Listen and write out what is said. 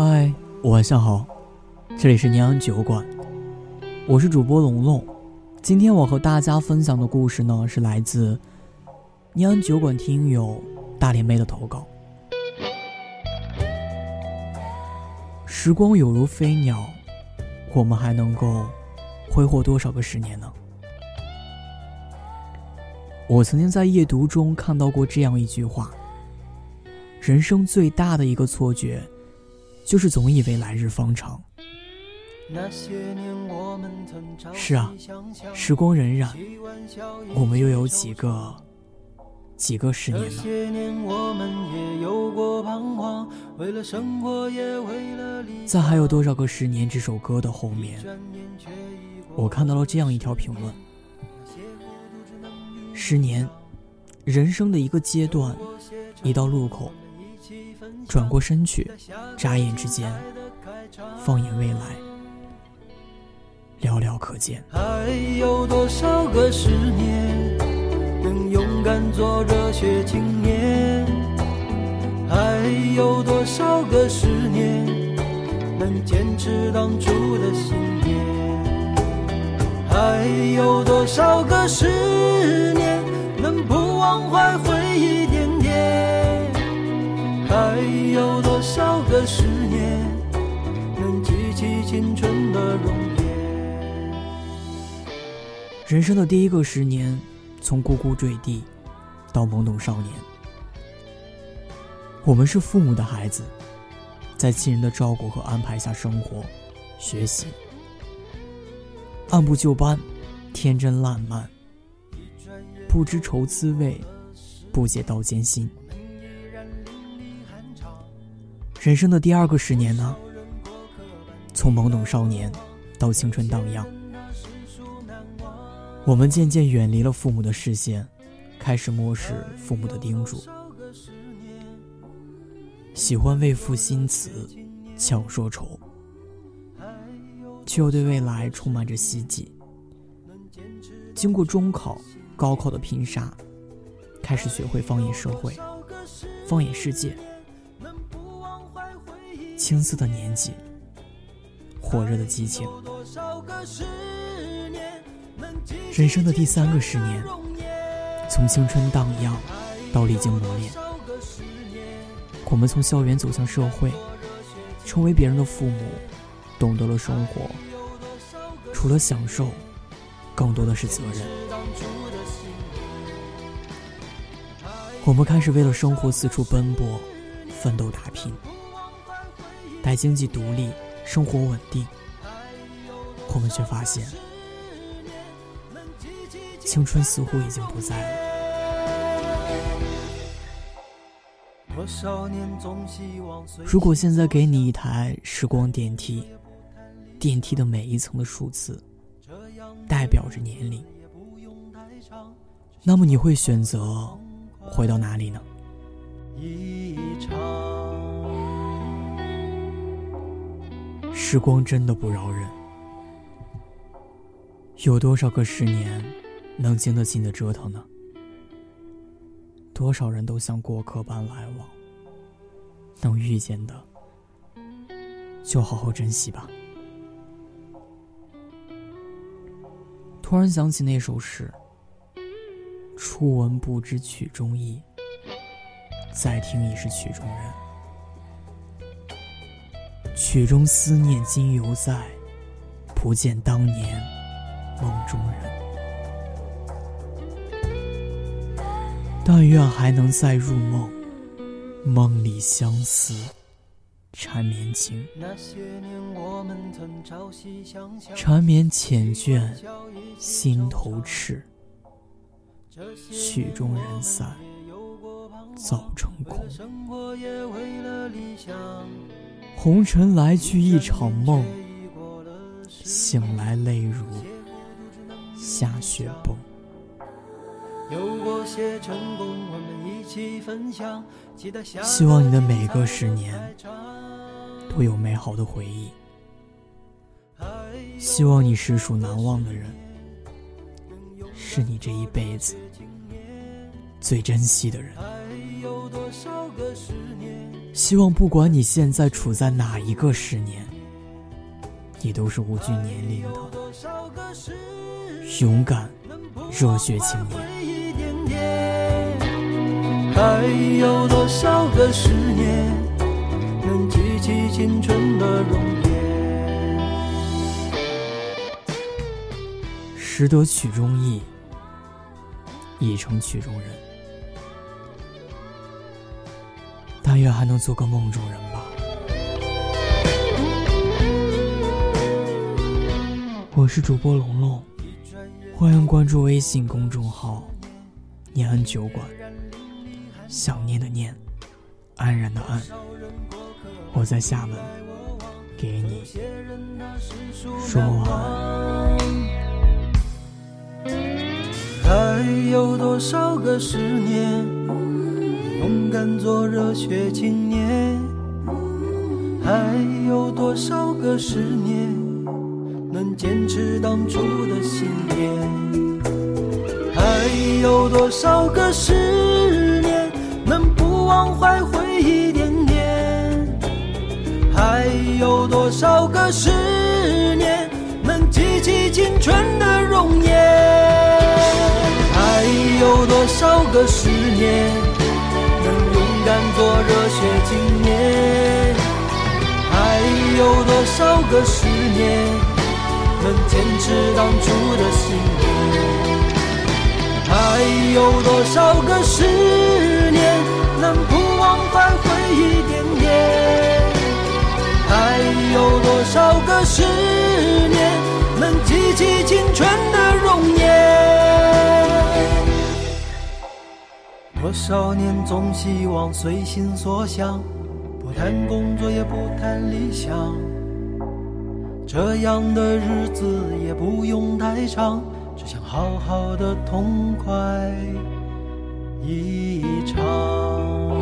嗨，晚上好，这里是宁安酒馆，我是主播龙龙。今天我和大家分享的故事呢，是来自宁安酒馆听友大连妹的投稿。时光有如飞鸟，我们还能够挥霍多少个十年呢？我曾经在夜读中看到过这样一句话：人生最大的一个错觉。就是总以为来日方长。是啊，时光荏苒，我们又有几个几个十年呢？在还有多少个十年这首歌的后面，我看到了这样一条评论：十年，人生的一个阶段，一道路口。转过身去，眨眼之间，放眼未来，寥寥可见。还有多少个十年，能勇敢做热血青年？还有多少个十年，能坚持当初的信念？还有多少个十年，能不忘怀回忆青春的容颜？人生的第一个十年，从呱呱坠地到懵懂少年，我们是父母的孩子，在亲人的照顾和安排下生活、学习，按部就班，天真烂漫，不知愁滋味，不解刀艰辛。人生的第二个十年呢？从懵懂少年到青春荡漾，我们渐渐远离了父母的视线，开始漠视父母的叮嘱，喜欢为赋新词强说愁，却又对未来充满着希冀。经过中考、高考的拼杀，开始学会放眼社会，放眼世界。青涩的年纪，火热的激情，人生的第三个十年，从青春荡漾到历经磨练，我们从校园走向社会，成为别人的父母，懂得了生活，除了享受，更多的是责任。我们开始为了生活四处奔波，奋斗打拼。待经济独立，生活稳定，我们却发现，青春似乎已经不在了。如果现在给你一台时光电梯，电梯的每一层的数字，代表着年龄，那么你会选择回到哪里呢？一场。时光真的不饶人，有多少个十年能经得起你的折腾呢？多少人都像过客般来往，能遇见的就好好珍惜吧。突然想起那首诗：“初闻不知曲中意，再听已是曲中人。”曲中思念今犹在，不见当年梦中人。但愿还能再入梦，梦里相思缠绵情。缠绵缱绻，心头痴。曲终人散，早成空。红尘来去一场梦，醒来泪如下雪崩。希望你的每个十年都有美好的回忆。希望你实属难忘的人，是你这一辈子最珍惜的人。希望不管你现在处在哪一个十年，你都是无惧年龄的勇敢、热血青年。还有多少个十年，能记起青春的容颜？识得曲中意，已成曲中人。愿还能做个梦中人吧。我是主播龙龙，欢迎关注微信公众号“念安酒馆”。想念的念，安然的安。我在厦门，给你说晚安。还有多少个十年？勇敢做热血青年，还有多少个十年能坚持当初的信念？还有多少个十年能不忘怀回忆点点？还有多少个十年能记起青春的少个十年能坚持当初的信念？还有多少个十年能不忘怀回忆点点？还有多少个十年能记起青春的容颜？多少年总希望随心所想，不谈工作也不谈理想，这样的日子也不用太长，只想好好的痛快一场。